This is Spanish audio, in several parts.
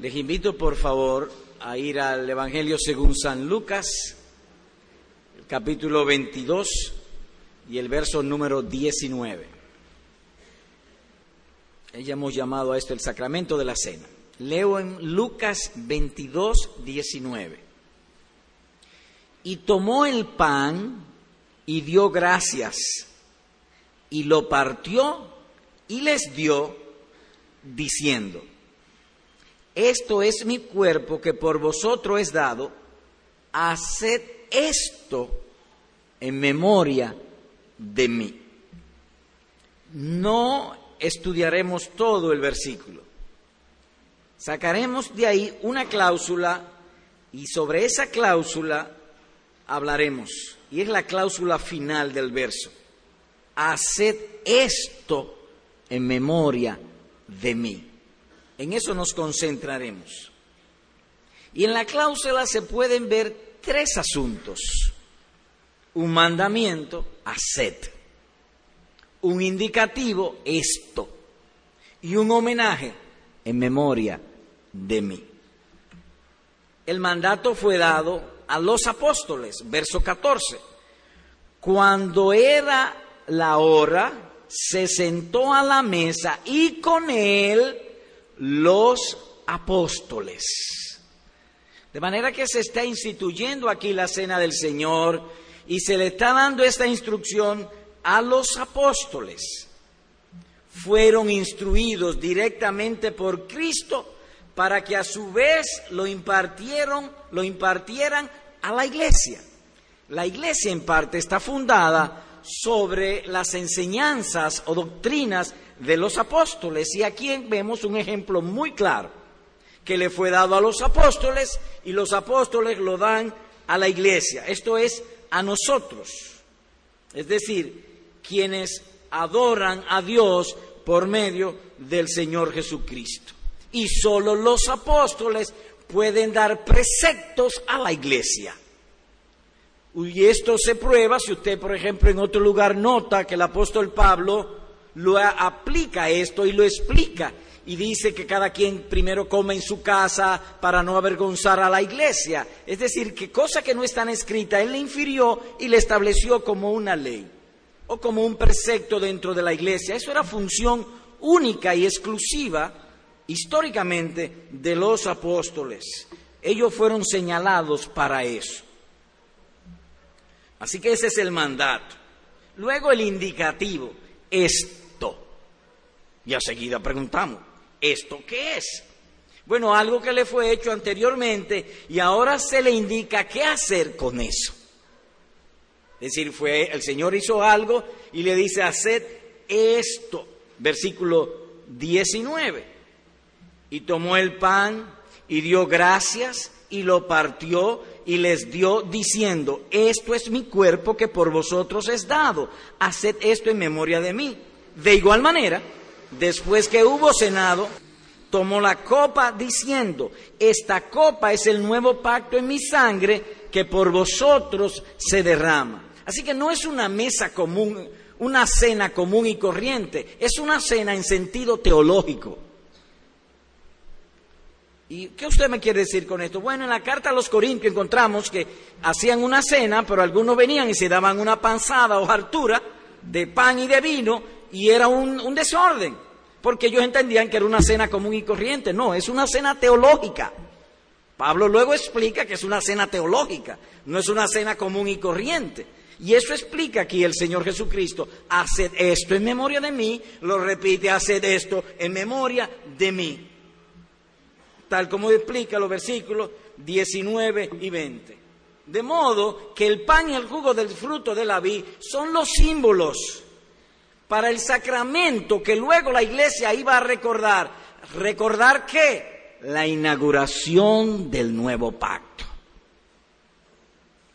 Les invito por favor a ir al Evangelio según San Lucas, capítulo 22 y el verso número 19. Ya hemos llamado a esto el sacramento de la cena. Leo en Lucas 22, 19. Y tomó el pan y dio gracias y lo partió y les dio diciendo, esto es mi cuerpo que por vosotros es dado, haced esto en memoria de mí. No estudiaremos todo el versículo. Sacaremos de ahí una cláusula y sobre esa cláusula hablaremos. Y es la cláusula final del verso. Haced esto en memoria de mí. En eso nos concentraremos. Y en la cláusula se pueden ver tres asuntos. Un mandamiento, haced. Un indicativo, esto. Y un homenaje en memoria de mí. El mandato fue dado a los apóstoles, verso 14. Cuando era la hora, se sentó a la mesa y con él los apóstoles. De manera que se está instituyendo aquí la cena del Señor y se le está dando esta instrucción a los apóstoles. Fueron instruidos directamente por Cristo para que a su vez lo impartieron, lo impartieran a la iglesia. La iglesia en parte está fundada sobre las enseñanzas o doctrinas de los apóstoles. Y aquí vemos un ejemplo muy claro, que le fue dado a los apóstoles y los apóstoles lo dan a la iglesia. Esto es a nosotros. Es decir, quienes adoran a Dios por medio del Señor Jesucristo. Y solo los apóstoles pueden dar preceptos a la iglesia. Y esto se prueba si usted, por ejemplo, en otro lugar nota que el apóstol Pablo lo aplica esto y lo explica. Y dice que cada quien primero come en su casa para no avergonzar a la iglesia. Es decir, que cosa que no está escrita, él le infirió y le estableció como una ley o como un precepto dentro de la iglesia. Eso era función única y exclusiva históricamente de los apóstoles. Ellos fueron señalados para eso. Así que ese es el mandato. Luego el indicativo, esto. Y a seguida preguntamos, ¿esto qué es? Bueno, algo que le fue hecho anteriormente y ahora se le indica qué hacer con eso. Es decir, fue el Señor hizo algo y le dice, haced esto. Versículo 19. Y tomó el pan y dio gracias y lo partió y les dio diciendo, esto es mi cuerpo que por vosotros es dado, haced esto en memoria de mí. De igual manera, después que hubo cenado, tomó la copa diciendo, esta copa es el nuevo pacto en mi sangre que por vosotros se derrama. Así que no es una mesa común, una cena común y corriente, es una cena en sentido teológico. ¿Y qué usted me quiere decir con esto? Bueno, en la carta a los Corintios encontramos que hacían una cena, pero algunos venían y se daban una panzada o hartura de pan y de vino y era un, desorden, porque ellos entendían que era una cena común y corriente. No, es una cena teológica. Pablo luego explica que es una cena teológica, no es una cena común y corriente. Y eso explica aquí el Señor Jesucristo, haced esto en memoria de mí, lo repite, haced esto en memoria de mí tal como explica los versículos 19 y 20. De modo que el pan y el jugo del fruto de la vid son los símbolos para el sacramento que luego la iglesia iba a recordar. ¿Recordar qué? La inauguración del nuevo pacto.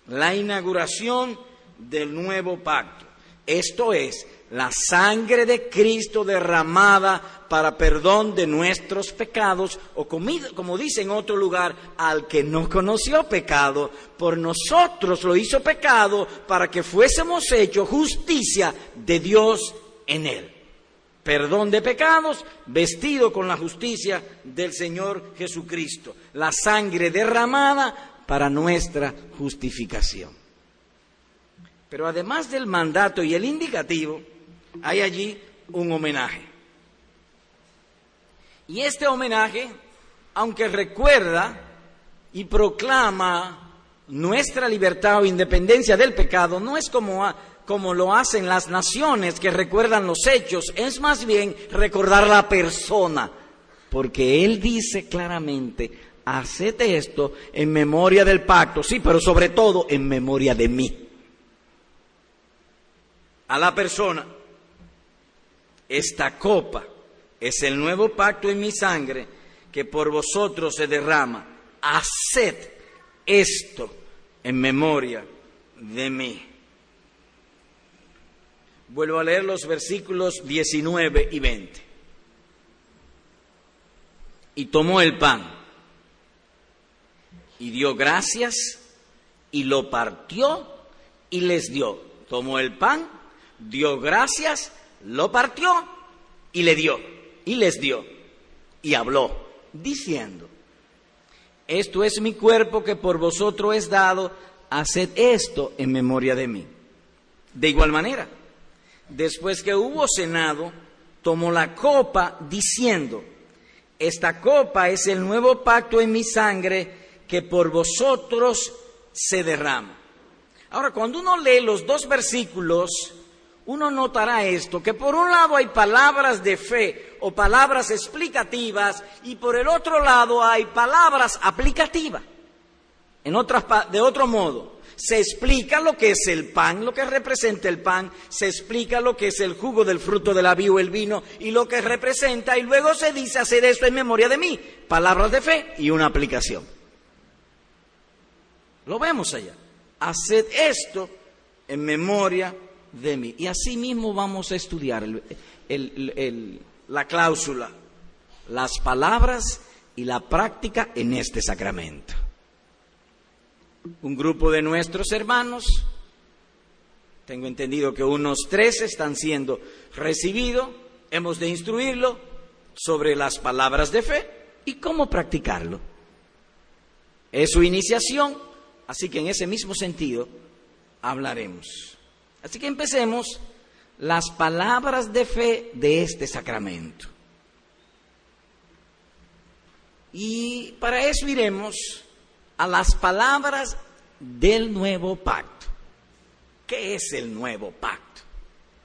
La inauguración del nuevo pacto. Esto es la sangre de Cristo derramada para perdón de nuestros pecados, o como dice en otro lugar, al que no conoció pecado, por nosotros lo hizo pecado para que fuésemos hechos justicia de Dios en él. perdón de pecados, vestido con la justicia del Señor Jesucristo, la sangre derramada para nuestra justificación. Pero además del mandato y el indicativo, hay allí un homenaje. Y este homenaje, aunque recuerda y proclama nuestra libertad o independencia del pecado, no es como como lo hacen las naciones que recuerdan los hechos, es más bien recordar la persona, porque Él dice claramente, haced esto en memoria del pacto, sí, pero sobre todo en memoria de mí. A la persona, esta copa es el nuevo pacto en mi sangre que por vosotros se derrama. Haced esto en memoria de mí. Vuelvo a leer los versículos 19 y 20. Y tomó el pan y dio gracias y lo partió y les dio. Tomó el pan, dio gracias, lo partió y le dio. Y les dio. Y habló, diciendo, esto es mi cuerpo que por vosotros es dado, haced esto en memoria de mí. De igual manera después que hubo cenado, tomó la copa diciendo, esta copa es el nuevo pacto en mi sangre que por vosotros se derrama. Ahora, cuando uno lee los dos versículos, uno notará esto, que por un lado hay palabras de fe o palabras explicativas y por el otro lado hay palabras aplicativas. En otras, de otro modo, se explica lo que es el pan, lo que representa el pan, se explica lo que es el jugo del fruto de la o el vino y lo que representa, y luego se dice hacer esto en memoria de mí. Palabras de fe y una aplicación. Lo vemos allá. Haced esto en memoria de mí. Y así mismo vamos a estudiar la cláusula, las palabras y la práctica en este sacramento un grupo de nuestros hermanos, tengo entendido que unos tres están siendo recibidos, hemos de instruirlo sobre las palabras de fe y cómo practicarlo. Es su iniciación, así que en ese mismo sentido hablaremos. Así que empecemos las palabras de fe de este sacramento. Y para eso iremos a las palabras del nuevo pacto. ¿Qué es el nuevo pacto?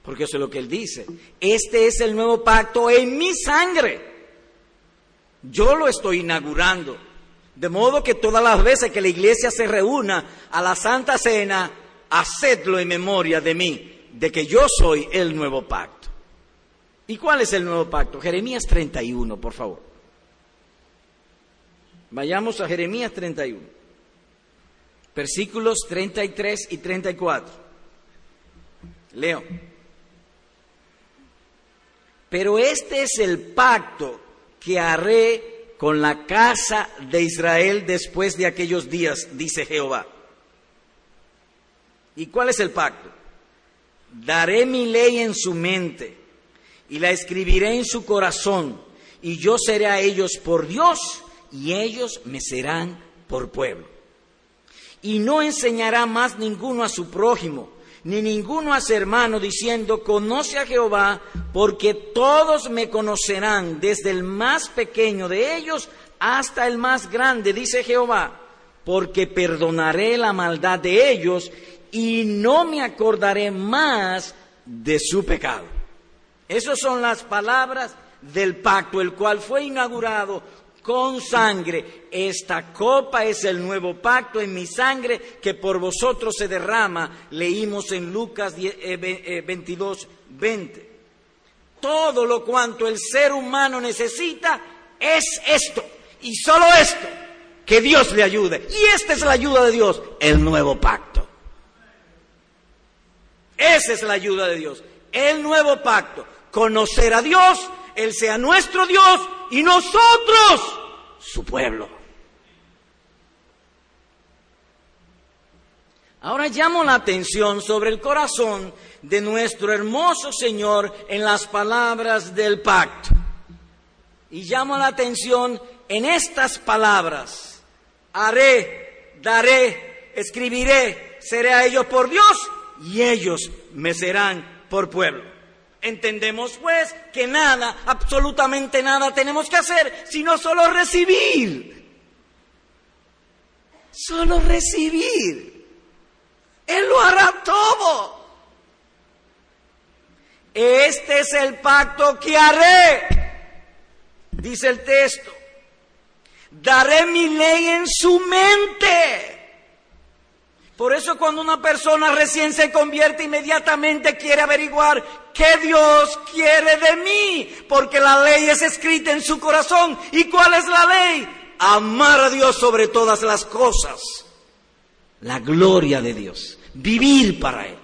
Porque eso es lo que él dice. Este es el nuevo pacto en mi sangre. Yo lo estoy inaugurando. De modo que todas las veces que la iglesia se reúna a la Santa Cena, hacedlo en memoria de mí, de que yo soy el nuevo pacto. ¿Y cuál es el nuevo pacto? Jeremías 31, por favor. Vayamos a Jeremías 31, versículos 33 y 34. Leo. Pero este es el pacto que haré con la casa de Israel después de aquellos días, dice Jehová. ¿Y cuál es el pacto? Daré mi ley en su mente y la escribiré en su corazón, y yo seré a ellos por Dios y ellos me serán por pueblo. Y no enseñará más ninguno a su prójimo, ni ninguno a su hermano, diciendo, conoce a Jehová, porque todos me conocerán, desde el más pequeño de ellos hasta el más grande, dice Jehová, porque perdonaré la maldad de ellos y no me acordaré más de su pecado. Esas son las palabras del pacto, el cual fue inaugurado con sangre. Esta copa es el nuevo pacto en mi sangre que por vosotros se derrama. Leímos en Lucas 22, 20. Eh, Todo lo cuanto el ser humano necesita es esto y solo esto. Que Dios le ayude. Y esta es la ayuda de Dios, el nuevo pacto. Esa es la ayuda de Dios, el nuevo pacto. Conocer a Dios, Él sea nuestro Dios y nosotros su pueblo. Ahora llamo la atención sobre el corazón de nuestro hermoso Señor en las palabras del pacto. Y llamo la atención en estas palabras. Haré, daré, escribiré, seré a ellos por Dios y ellos me serán por pueblo. Entendemos pues que nada, absolutamente nada tenemos que hacer, sino solo recibir. Solo recibir. Él lo hará todo. Este es el pacto que haré, dice el texto. Daré mi ley en su mente. Por eso cuando una persona recién se convierte, inmediatamente quiere averiguar qué Dios quiere de mí, porque la ley es escrita en su corazón. ¿Y cuál es la ley? Amar a Dios sobre todas las cosas. La gloria de Dios vivir para Él.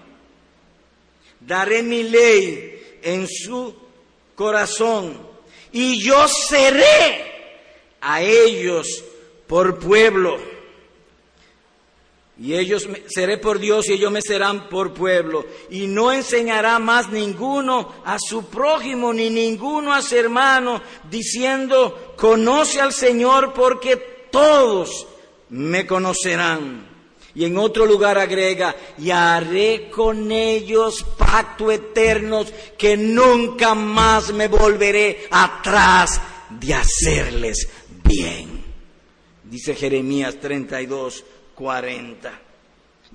Daré mi ley en su corazón y yo seré a ellos por pueblo. Y ellos seré por Dios y ellos me serán por pueblo. Y no enseñará más ninguno a su prójimo ni ninguno a su hermano, diciendo, conoce al Señor porque todos me conocerán y en otro lugar agrega, y haré con ellos pacto eterno que nunca más me volveré atrás de hacerles bien. Dice Jeremías 32, 40.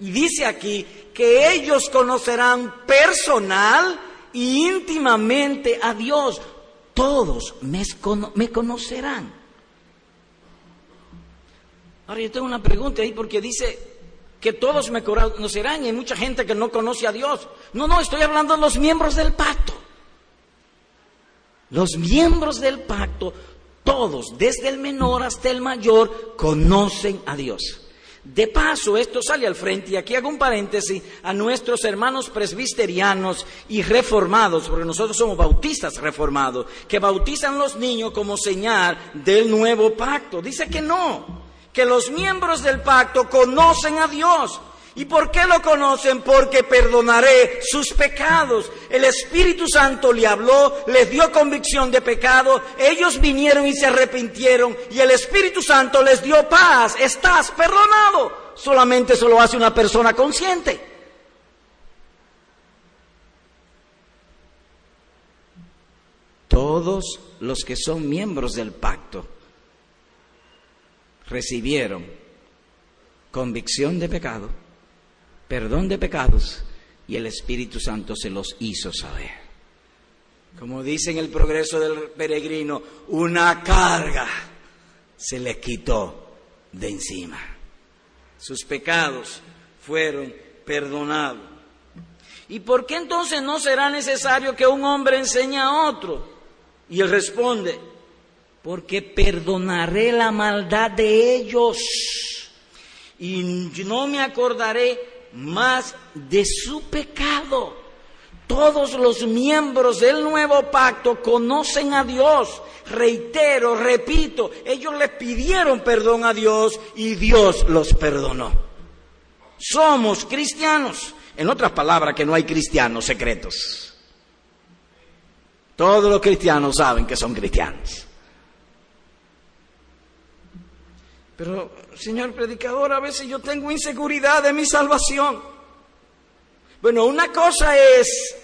Y dice aquí que ellos conocerán personal e íntimamente a Dios. Todos me, me conocerán. Ahora yo tengo una pregunta ahí porque dice, que todos me conocerán y hay mucha gente que no conoce a Dios. No, no, estoy hablando de los miembros del pacto. Los miembros del pacto, todos, desde el menor hasta el mayor, conocen a Dios. De paso, esto sale al frente y aquí hago un paréntesis a nuestros hermanos presbiterianos y reformados, porque nosotros somos bautistas reformados, que bautizan los niños como señal del nuevo pacto. Dice que no, que los miembros del pacto conocen a Dios. ¿Y por qué lo conocen? Porque perdonaré sus pecados. El Espíritu Santo le habló, les dio convicción de pecado, ellos vinieron y se arrepintieron y el Espíritu Santo les dio paz. Estás perdonado. Solamente eso lo hace una persona consciente. Todos los que son miembros del pacto recibieron convicción de pecado, perdón de pecados y el Espíritu Santo se los hizo saber. Como dice en el progreso del peregrino, una carga se le quitó de encima. Sus pecados fueron perdonados. ¿Y por qué entonces no será necesario que un hombre enseñe a otro? Y él responde, porque perdonaré la maldad de ellos y no me acordaré más de su pecado. Todos los miembros del nuevo pacto conocen a Dios. Reitero, repito, ellos le pidieron perdón a Dios y Dios los perdonó. Somos cristianos. En otras palabras, que no hay cristianos secretos. Todos los cristianos saben que son cristianos. Pero, señor predicador, a veces yo tengo inseguridad de mi salvación. Bueno, una cosa es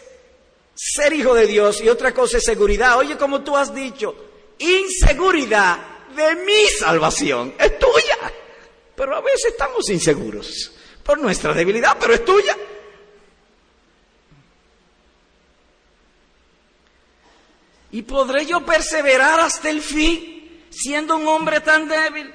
ser hijo de Dios y otra cosa es seguridad. Oye, como tú has dicho, inseguridad de mi salvación es tuya. Pero a veces estamos inseguros por nuestra debilidad, pero es tuya. ¿Y podré yo perseverar hasta el fin siendo un hombre tan débil?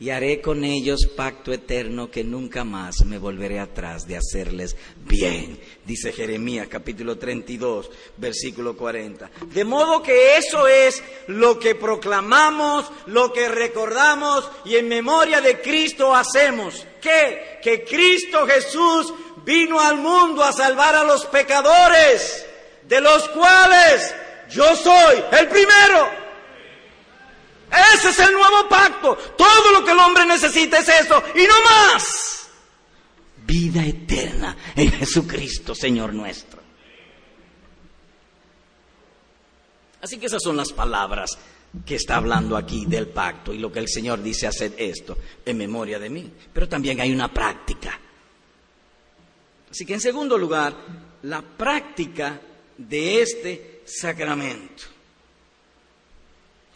Y haré con ellos pacto eterno que nunca más me volveré atrás de hacerles bien, dice Jeremías capítulo 32, versículo 40. De modo que eso es lo que proclamamos, lo que recordamos y en memoria de Cristo hacemos. ¿Qué? Que Cristo Jesús vino al mundo a salvar a los pecadores, de los cuales yo soy el primero. Ese es el nuevo pacto. Todo lo que el hombre necesita es eso y no más. vida eterna en Jesucristo, Señor nuestro. Así que esas son las palabras que está hablando aquí del pacto y lo que el Señor dice hacer esto en memoria de mí. Pero también hay una práctica. Así que en segundo lugar, la práctica de este sacramento.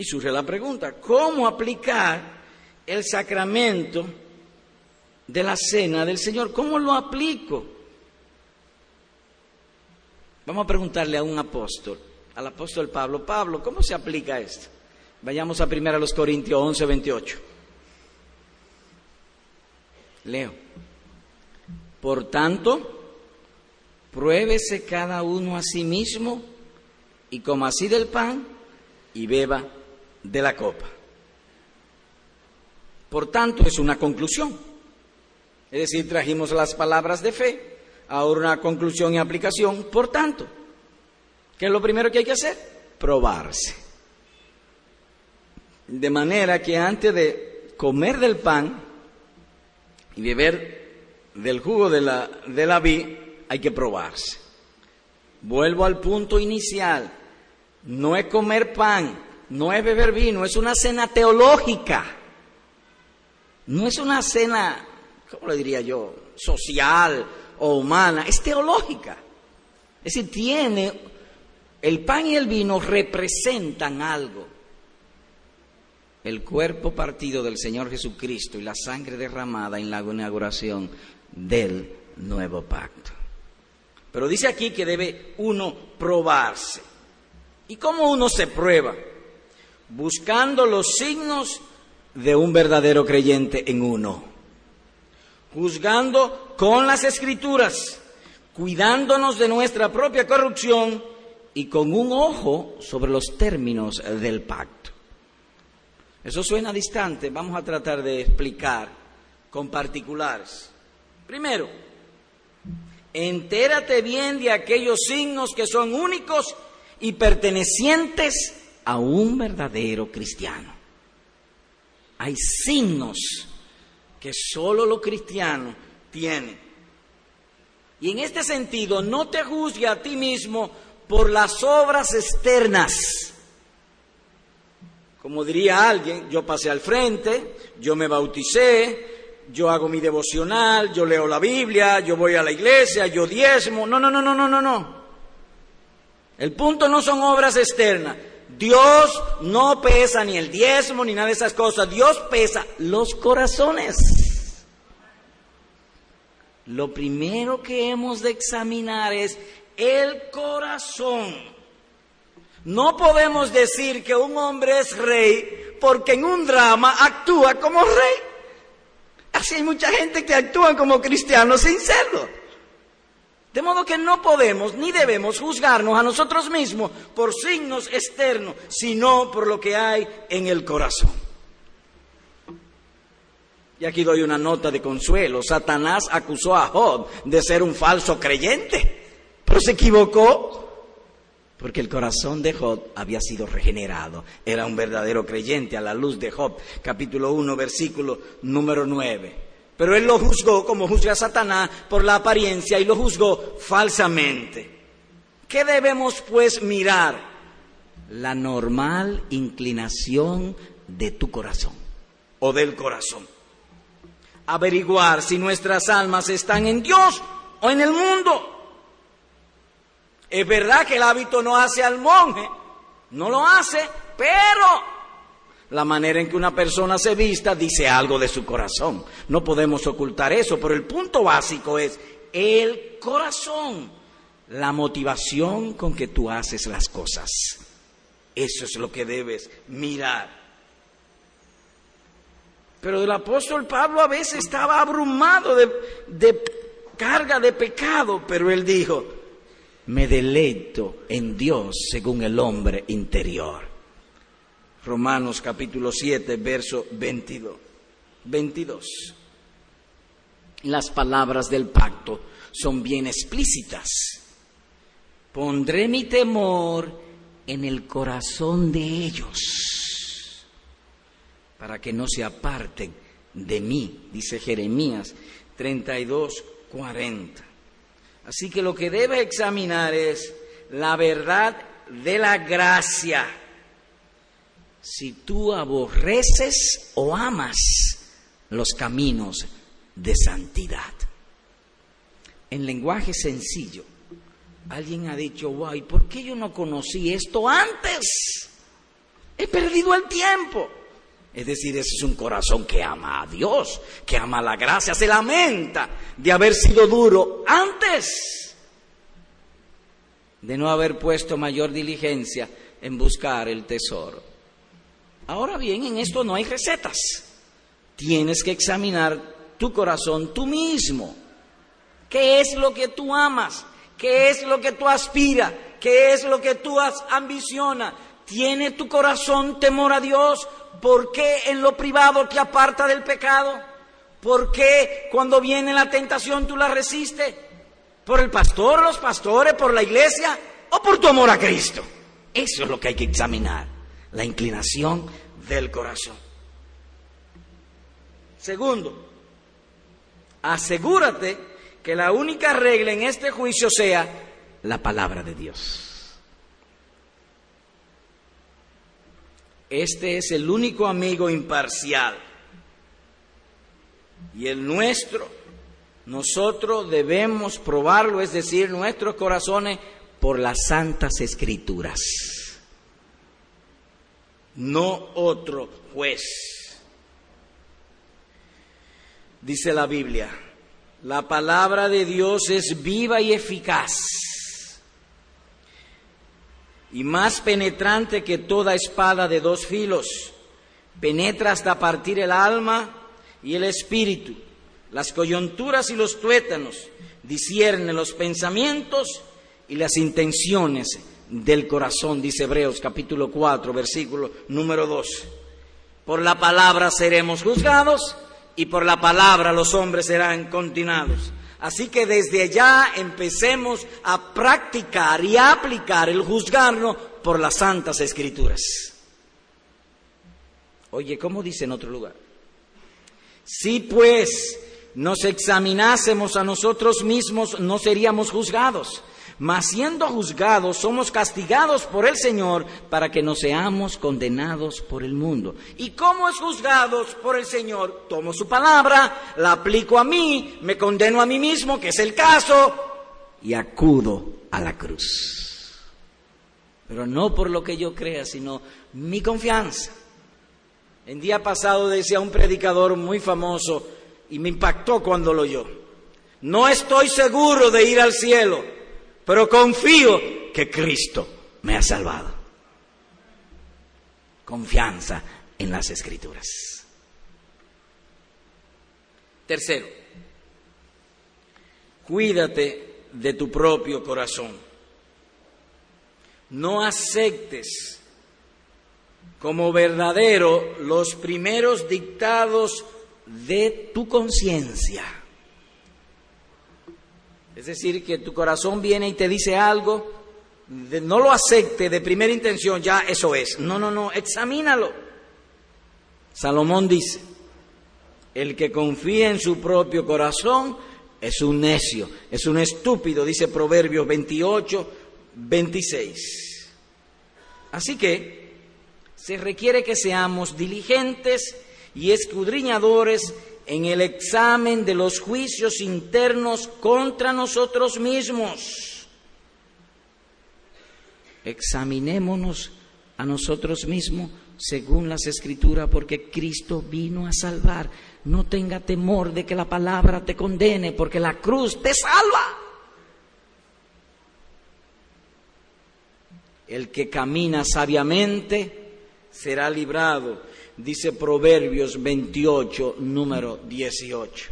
Y surge la pregunta, ¿cómo aplicar el sacramento de la cena del Señor? ¿Cómo lo aplico? Vamos a preguntarle a un apóstol, al apóstol Pablo, Pablo, ¿cómo se aplica esto? Vayamos a 1 los Corintios 11, 28. Leo. Por tanto, pruébese cada uno a sí mismo y coma así del pan y beba de la copa. Por tanto, es una conclusión. Es decir, trajimos las palabras de fe, ahora una conclusión y aplicación. Por tanto, ¿qué es lo primero que hay que hacer? Probarse. De manera que antes de comer del pan y beber del jugo de la, de la vid, hay que probarse. Vuelvo al punto inicial. No es comer pan, no es beber vino, es una cena teológica. No es una cena, ¿cómo le diría yo? Social o humana, es teológica. Es decir, tiene, el pan y el vino representan algo el cuerpo partido del Señor Jesucristo y la sangre derramada en la inauguración del nuevo pacto. Pero dice aquí que debe uno probarse. ¿Y cómo uno se prueba? Buscando los signos de un verdadero creyente en uno. Juzgando con las escrituras, cuidándonos de nuestra propia corrupción y con un ojo sobre los términos del pacto. Eso suena distante, vamos a tratar de explicar con particulares. Primero, entérate bien de aquellos signos que son únicos y pertenecientes a un verdadero cristiano. Hay signos que solo los cristianos tienen. Y en este sentido, no te juzgue a ti mismo por las obras externas como diría alguien, yo pasé al frente, yo me bauticé, yo hago mi devocional, yo leo la Biblia, yo voy a la iglesia, yo diezmo. No, no, no, no, no, no, no. El punto no son obras externas. Dios no pesa ni el diezmo ni nada de esas cosas. Dios pesa los corazones. Lo primero que hemos de examinar es el corazón. No podemos decir que un hombre es rey porque en un drama actúa como rey. Así hay mucha gente que actúa como cristianos sin serlo. De modo que no podemos ni debemos juzgarnos a nosotros mismos por signos externos, sino por lo que hay en el corazón. Y aquí doy una nota de consuelo. Satanás acusó a Job de ser un falso creyente, pero se equivocó porque el corazón de Job había sido regenerado. Era un verdadero creyente a la luz de Job, capítulo 1, versículo número 9. Pero él lo juzgó como juzga a Satanás por la apariencia y lo juzgó falsamente. ¿Qué debemos pues mirar? La normal inclinación de tu corazón o del corazón. Averiguar si nuestras almas están en Dios o en el mundo. Es verdad que el hábito no hace al monje, no lo hace, pero la manera en que una persona se vista dice algo de su corazón. No podemos ocultar eso, pero el punto básico es el corazón, la motivación con que tú haces las cosas. Eso es lo que debes mirar. Pero el apóstol Pablo a veces estaba abrumado de, carga de pecado, pero él dijo, me deleito en Dios según el hombre interior. Romanos capítulo 7, verso 22. 22. Las palabras del pacto son bien explícitas. Pondré mi temor en el corazón de ellos para que no se aparten de mí, dice Jeremías 32, 40. Así que lo que debes examinar es la verdad de la gracia. Si tú aborreces o amas los caminos de santidad. En lenguaje sencillo, alguien ha dicho, guay, ¿por qué yo no conocí esto antes? He perdido el tiempo. Es decir, ese es un corazón que ama a Dios, que ama la gracia, se lamenta de haber sido duro antes, de no haber puesto mayor diligencia en buscar el tesoro. Ahora bien, en esto no hay recetas. Tienes que examinar tu corazón tú mismo. ¿Qué es lo que tú amas? ¿Qué es lo que tú aspiras? ¿Qué es lo que tú ambicionas? ¿Tiene tu corazón temor a Dios? ¿Por qué en lo privado te aparta del pecado? ¿Por qué cuando viene la tentación tú la resistes? ¿Por el pastor, los pastores, por la iglesia o por tu amor a Cristo? Eso es lo que hay que examinar, la inclinación del corazón. Segundo, asegúrate que la única regla en este juicio sea la palabra de Dios. Este es el único amigo imparcial. Y el nuestro, nosotros debemos probarlo, es decir, nuestros corazones, por las santas escrituras. No otro juez. Dice la Biblia, la palabra de Dios es viva y eficaz y más penetrante que toda espada de dos filos. Penetra hasta partir el alma y el espíritu, las coyunturas y los tuétanos, discierne los pensamientos y las intenciones del corazón, dice Hebreos capítulo 4, versículo número 2. Por la palabra seremos juzgados y por la palabra los hombres serán continuados. Así que desde allá empecemos a practicar y a aplicar el juzgarnos por las santas escrituras. Oye, ¿cómo dice en otro lugar? Si pues nos examinásemos a nosotros mismos, no seríamos juzgados mas siendo juzgados somos castigados por el Señor para que no seamos condenados por el mundo. ¿Y cómo es juzgados por el Señor? Tomo su palabra, la aplico a mí, me condeno a mí mismo, que es el caso, y acudo a la cruz. Pero no por lo que yo crea, sino mi confianza. El día pasado decía un predicador muy famoso y me impactó cuando lo oyó. No estoy seguro de ir al cielo pero confío que Cristo me ha salvado. Confianza en las escrituras. Tercero, cuídate de tu propio corazón. No aceptes como verdadero los primeros dictados de tu conciencia. Es decir, que tu corazón viene y te dice algo, no lo acepte de primera intención, ya eso es. No, no, no, examínalo. Salomón dice, el que confía en su propio corazón es un necio, es un estúpido, dice Proverbios 28, 26. Así que se requiere que seamos diligentes y escudriñadores en el examen de los juicios internos contra nosotros mismos. Examinémonos a nosotros mismos según las escrituras, porque Cristo vino a salvar. No tenga temor de que la palabra te condene, porque la cruz te salva. El que camina sabiamente será librado dice Proverbios 28, número 18.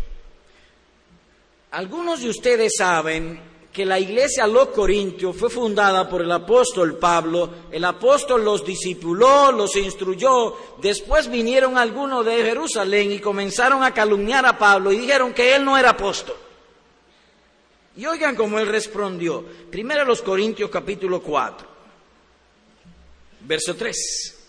Algunos de ustedes saben que la iglesia los Corintios fue fundada por el apóstol Pablo, el apóstol los discipuló, los instruyó, después vinieron algunos de Jerusalén y comenzaron a calumniar a Pablo y dijeron que él no era apóstol. Y oigan cómo él respondió. Primero los Corintios capítulo 4, verso 3.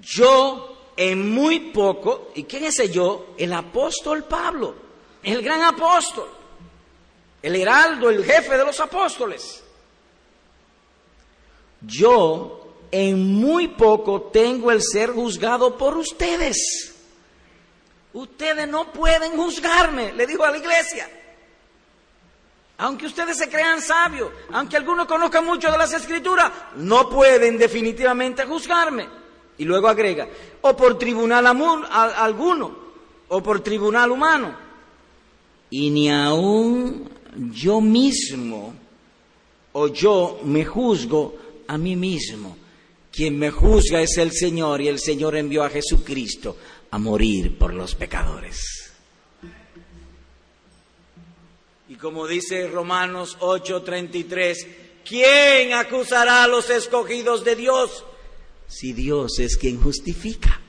Yo en muy poco, ¿y quién es yo? El apóstol Pablo, el gran apóstol, el heraldo, el jefe de los apóstoles. Yo en muy poco tengo el ser juzgado por ustedes. Ustedes no pueden juzgarme, le digo a la iglesia. Aunque ustedes se crean sabios, aunque algunos conozcan mucho de las escrituras, no pueden definitivamente juzgarme. Y luego agrega, o por tribunal alguno, o por tribunal humano. Y ni aún yo mismo, o yo me juzgo a mí mismo. Quien me juzga es el Señor y el Señor envió a Jesucristo a morir por los pecadores. Y como dice Romanos 8:33, ¿quién acusará a los escogidos de Dios? Si Dios es quien justifica.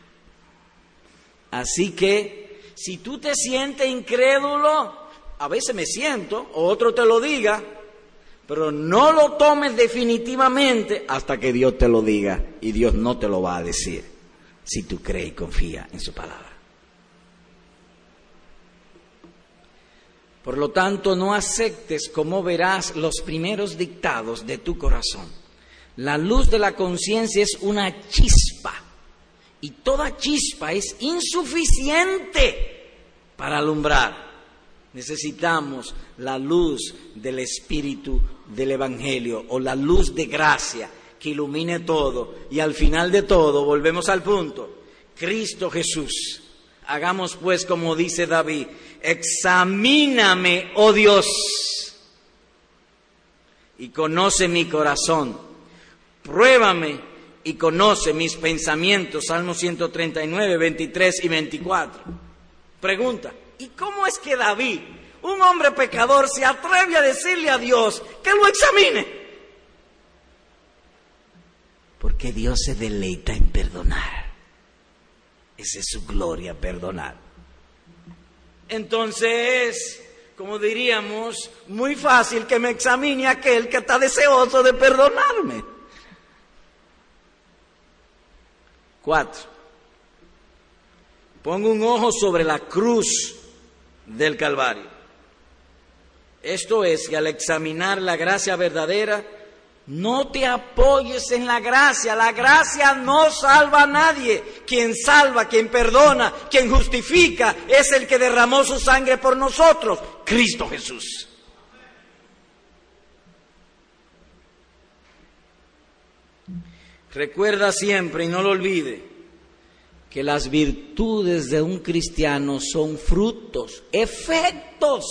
Así que, si tú te sientes incrédulo, a veces me siento, o otro te lo diga, pero no lo tomes definitivamente hasta que Dios te lo diga y Dios no te lo va a decir si tú crees y confías en su palabra. Por lo tanto, no aceptes como verás los primeros dictados de tu corazón. La luz de la conciencia es una chispa y toda chispa es insuficiente para alumbrar. Necesitamos la luz del Espíritu del Evangelio o la luz de gracia que ilumine todo. Y al final de todo, volvemos al punto, Cristo Jesús. Hagamos pues como dice David, examíname, oh Dios, y conoce mi corazón, pruébame y conoce mis pensamientos, Salmo 139, 23 y 24. Pregunta, ¿y cómo es que David un hombre pecador se atreve a decirle a Dios que lo examine. Porque Dios se deleita en perdonar. Esa es su gloria, perdonar. Entonces, como diríamos, muy fácil que me examine aquel que está deseoso de perdonarme. Cuatro. Pongo un ojo sobre la cruz del Calvario. Esto es que al examinar la gracia verdadera, no te apoyes en la gracia. La gracia no salva a nadie. Quien salva, quien perdona, quien justifica, es el que derramó su sangre por nosotros, Cristo Jesús. Recuerda siempre y no lo olvide que las virtudes de un cristiano son frutos, efectos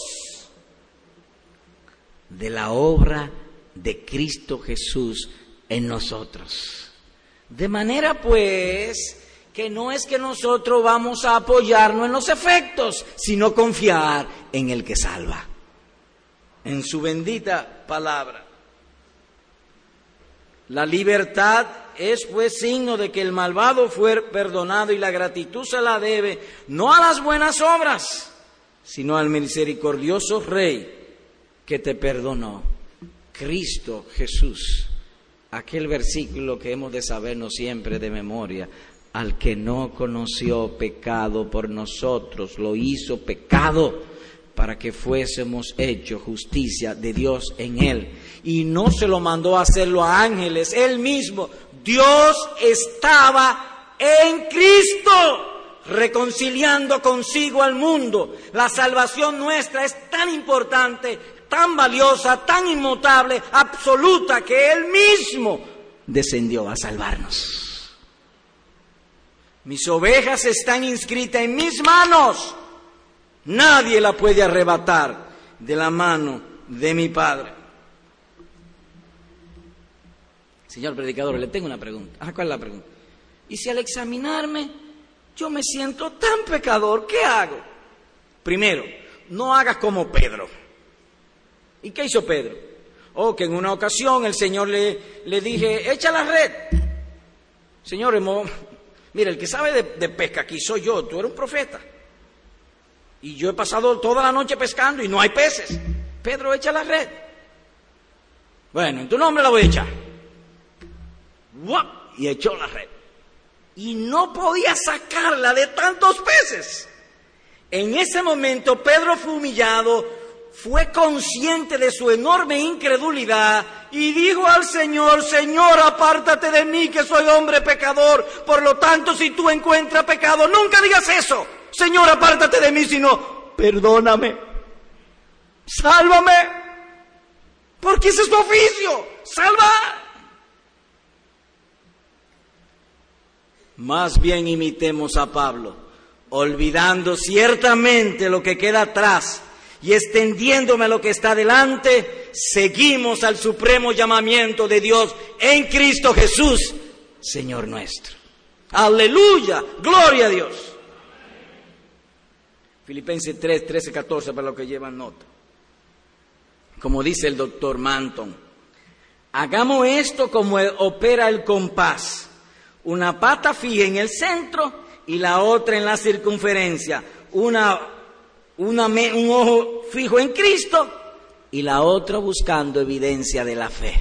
de la obra de Cristo Jesús en nosotros. De manera pues que no es que nosotros vamos a apoyarnos en los efectos, sino confiar en el que salva, en su bendita palabra. La libertad es pues signo de que el malvado fue perdonado y la gratitud se la debe no a las buenas obras, sino al misericordioso Rey que te perdonó. Cristo Jesús. Aquel versículo que hemos de sabernos siempre de memoria. Al que no conoció pecado por nosotros, lo hizo pecado para que fuésemos hecho justicia de Dios en él. Y no se lo mandó a hacerlo a ángeles, él mismo. Dios estaba en Cristo reconciliando consigo al mundo. La salvación nuestra es tan importante tan valiosa, tan inmutable, absoluta, que Él mismo descendió a salvarnos. Mis ovejas están inscritas en mis manos. Nadie la puede arrebatar de la mano de mi Padre. Señor predicador, le tengo una pregunta. Ah, ¿Cuál es la pregunta? Y si al examinarme yo me siento tan pecador, ¿qué hago? Primero, no hagas como Pedro. ¿Y qué hizo Pedro? Oh, que en una ocasión el Señor le, le dije, echa la red. Señor, mira, el que sabe de, pesca aquí soy yo, tú eres un profeta. Y yo he pasado toda la noche pescando y no hay peces. Pedro, echa la red. Bueno, en tu nombre la voy a echar. Y echó la red. y no podía sacarla de tantos peces. En ese momento Pedro fue humillado, fue consciente de su enorme incredulidad y dijo al Señor, Señor, apártate de mí que soy hombre pecador. Por lo tanto, si tú encuentras pecado, nunca digas eso. Señor, apártate de mí, sino, perdóname, sálvame, porque ese es tu oficio, salva. Más bien imitemos a Pablo, olvidando ciertamente lo que queda atrás y extendiéndome a lo que está delante, seguimos al supremo llamamiento de Dios en Cristo Jesús, Señor nuestro. Aleluya, gloria a Dios. Filipenses 3, 13, 14 para los que llevan nota. Como dice el doctor Manton, hagamos esto como opera el compás una pata fija en el centro y la otra en la circunferencia, una, una, un ojo fijo en Cristo y la otra buscando evidencia de la fe.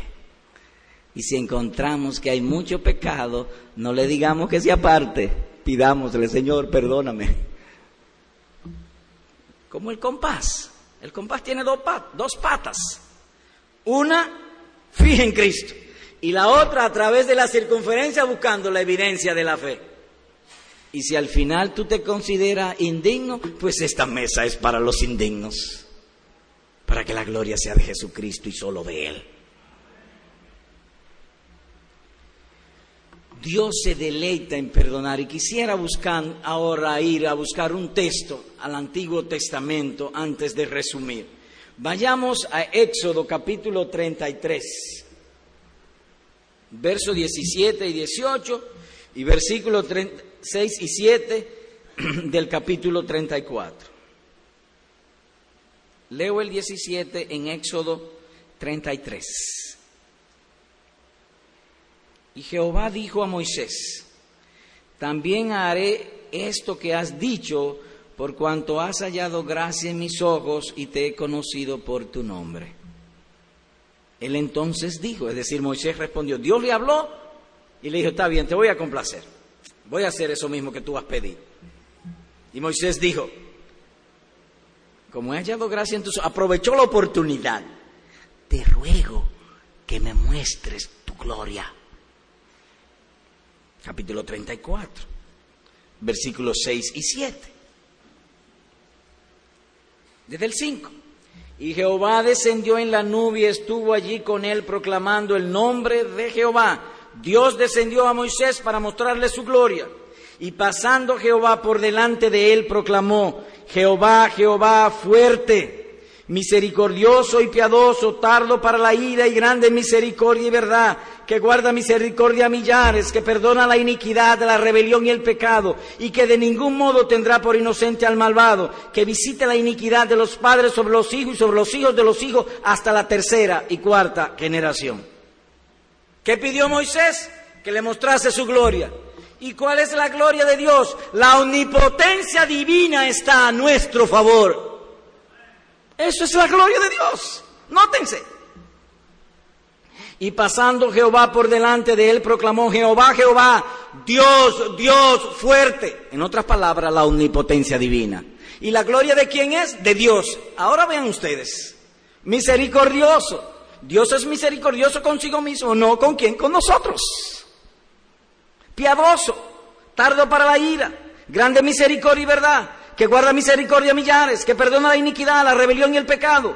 Y si encontramos que hay mucho pecado, no le digamos que se aparte, pidámosle, Señor, perdóname. Como el compás. El compás tiene dos, dos patas. Una fija en Cristo y la otra a través de la circunferencia buscando la evidencia de la fe. Y si al final tú te consideras indigno, pues esta mesa es para los indignos, para que la gloria sea de Jesucristo y solo de Él. Dios se deleita en perdonar y quisiera buscar ahora ir a buscar un texto al Antiguo Testamento antes de resumir. Vayamos a Éxodo capítulo 33 versos 17 y 18 y versículos 6 y 7 del capítulo 34. Leo el 17 en Éxodo 33. Y Jehová dijo a Moisés, también haré esto que has dicho, por cuanto has hallado gracia en mis ojos y te he conocido por tu nombre. Él entonces dijo, es decir, Moisés respondió, Dios le habló y le dijo, está bien, te voy a complacer, voy a hacer eso mismo que tú has pedido. Y Moisés dijo, como he hallado gracia en tus aprovechó la oportunidad, te ruego que me muestres tu gloria. Capítulo 34, versículos 6 y 7. Desde el 5. Y Jehová descendió en la nube y estuvo allí con él proclamando el nombre de Jehová. Dios descendió a Moisés para mostrarle su gloria. Y pasando Jehová por delante de él proclamó, Jehová, Jehová, fuerte misericordioso y piadoso, tardo para la ira y grande misericordia y verdad, que guarda misericordia a millares, que perdona la iniquidad, la rebelión y el pecado, y que de ningún modo tendrá por inocente al malvado, que visite la iniquidad de los padres sobre los hijos y sobre los hijos de los hijos hasta la tercera y cuarta generación. ¿Qué pidió Moisés? Que le mostrase su gloria. ¿Y cuál es la gloria de Dios? La omnipotencia divina está a nuestro favor. Eso es la gloria de Dios. Nótense. Y pasando Jehová por delante de él, proclamó Jehová, Jehová, Dios, Dios fuerte. En otras palabras, la omnipotencia divina. ¿Y la gloria de quién es? De Dios. Ahora vean ustedes. Misericordioso. Dios es misericordioso consigo mismo, no con quién, con nosotros. Piadoso, tardo para la ira, grande misericordia y verdad, que guarda misericordia a millares, que perdona la iniquidad, la rebelión y el pecado.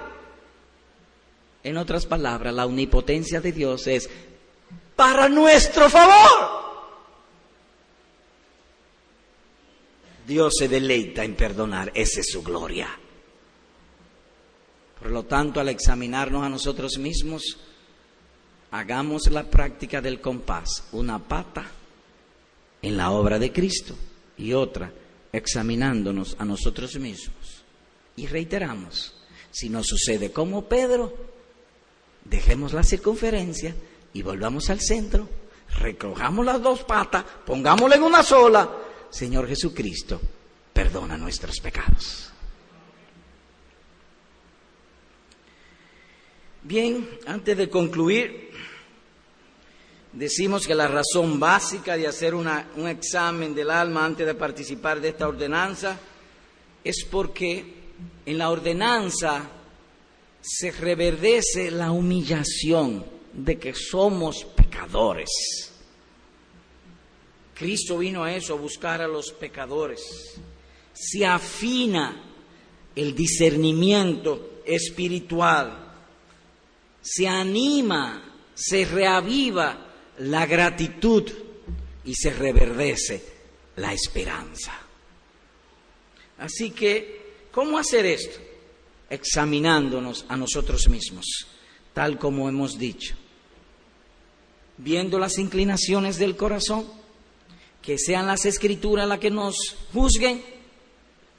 En otras palabras, la omnipotencia de Dios es para nuestro favor. Dios se deleita en perdonar, esa es su gloria. Por lo tanto, al examinarnos a nosotros mismos, hagamos la práctica del compás, una pata en la obra de Cristo y otra examinándonos a nosotros mismos. Y reiteramos, si no sucede como Pedro, dejemos la circunferencia y volvamos al centro, recojamos las dos patas, pongámosla en una sola. Señor Jesucristo, perdona nuestros pecados. Bien, antes de concluir, decimos que la razón básica de hacer un examen del alma antes de participar de esta ordenanza es porque en la ordenanza se reverdece la humillación de que somos pecadores. Cristo vino a eso, a buscar a los pecadores. Se afina el discernimiento espiritual, se anima, se reaviva la gratitud y se reverdece la esperanza. Así que, ¿cómo hacer esto? Examinándonos a nosotros mismos, tal como hemos dicho, viendo las inclinaciones del corazón, que sean las escrituras las que nos juzguen,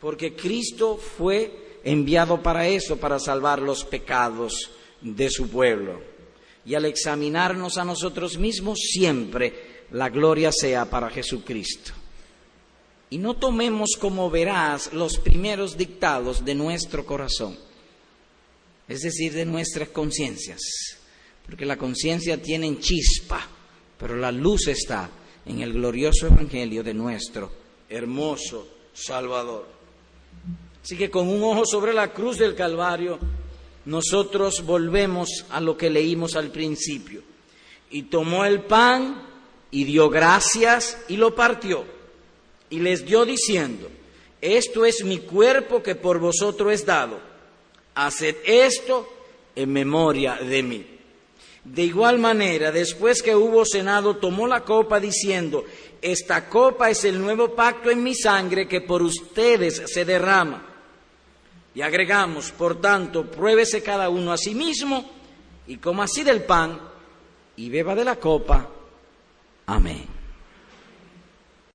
porque Cristo fue enviado para eso, para salvar los pecados de su pueblo y al examinarnos a nosotros mismos siempre la gloria sea para Jesucristo. Y no tomemos como verás los primeros dictados de nuestro corazón, es decir, de nuestras conciencias, porque la conciencia tiene chispa, pero la luz está en el glorioso Evangelio de nuestro hermoso Salvador. Así que con un ojo sobre la cruz del Calvario, nosotros volvemos a lo que leímos al principio. Y tomó el pan y dio gracias y lo partió. Y les dio diciendo, esto es mi cuerpo que por vosotros es dado. Haced esto en memoria de mí. De igual manera, después que hubo cenado, tomó la copa diciendo, esta copa es el nuevo pacto en mi sangre que por ustedes se derrama. Y agregamos, por tanto, pruébese cada uno a sí mismo y coma así del pan y beba de la copa. Amén.